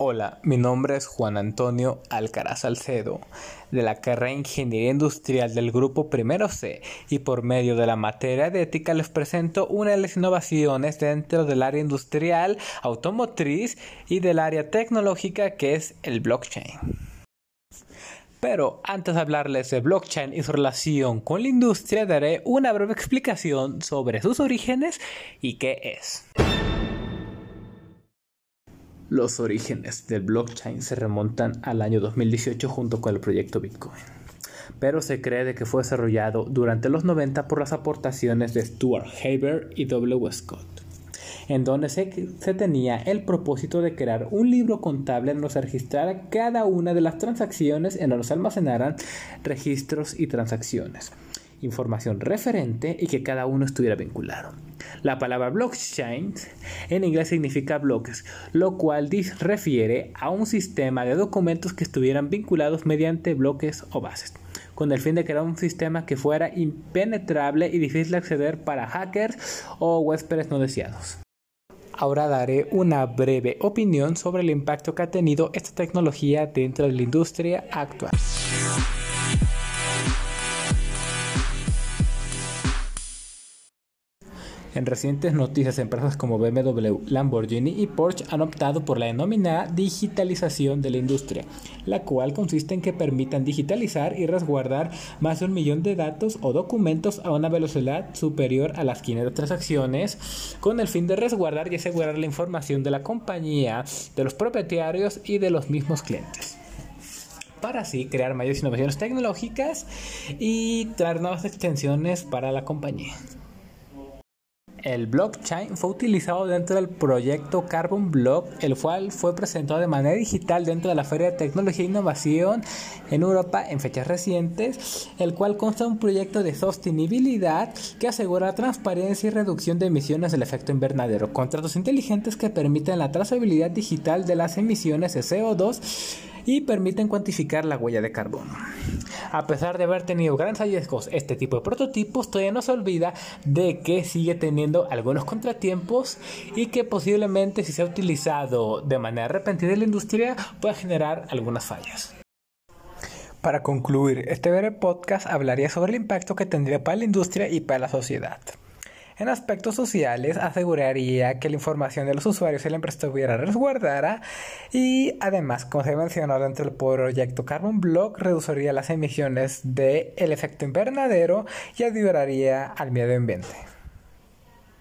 Hola, mi nombre es Juan Antonio Alcaraz Salcedo, de la carrera Ingeniería Industrial del Grupo Primero C, y por medio de la materia de ética les presento una de las innovaciones dentro del área industrial, automotriz y del área tecnológica que es el blockchain. Pero antes de hablarles de blockchain y su relación con la industria, daré una breve explicación sobre sus orígenes y qué es. Los orígenes del blockchain se remontan al año 2018 junto con el proyecto Bitcoin, pero se cree que fue desarrollado durante los 90 por las aportaciones de Stuart Haber y W. Scott, en donde se, tenía el propósito de crear un libro contable en donde se registrara cada una de las transacciones en donde se almacenaran registros y transacciones información referente y que cada uno estuviera vinculado. La palabra blockchain en inglés significa bloques, lo cual refiere a un sistema de documentos que estuvieran vinculados mediante bloques o bases, con el fin de crear un sistema que fuera impenetrable y difícil de acceder para hackers o huéspedes no deseados. Ahora daré una breve opinión sobre el impacto que ha tenido esta tecnología dentro de la industria actual. En recientes noticias, empresas como BMW, Lamborghini y Porsche han optado por la denominada digitalización de la industria, la cual consiste en que permitan digitalizar y resguardar más de un millón de datos o documentos a una velocidad superior a las 500 transacciones, con el fin de resguardar y asegurar la información de la compañía, de los propietarios y de los mismos clientes para así crear mayores innovaciones tecnológicas y traer nuevas extensiones para la compañía. El blockchain fue utilizado dentro del proyecto Carbon Block, el cual fue presentado de manera digital dentro de la Feria de Tecnología e Innovación en Europa en fechas recientes, el cual consta de un proyecto de sostenibilidad que asegura transparencia y reducción de emisiones del efecto invernadero, contratos inteligentes que permiten la trazabilidad digital de las emisiones de CO2 y permiten cuantificar la huella de carbono. A pesar de haber tenido grandes hallazgos, este tipo de prototipos todavía no se olvida de que sigue teniendo algunos contratiempos y que posiblemente si se ha utilizado de manera repentina en la industria pueda generar algunas fallas. Para concluir, este breve podcast hablaría sobre el impacto que tendría para la industria y para la sociedad. En aspectos sociales, aseguraría que la información de los usuarios y la empresa estuviera resguardada y además, como se ha mencionado dentro del proyecto Carbon Block, reduciría las emisiones del efecto invernadero y ayudaría al medio ambiente.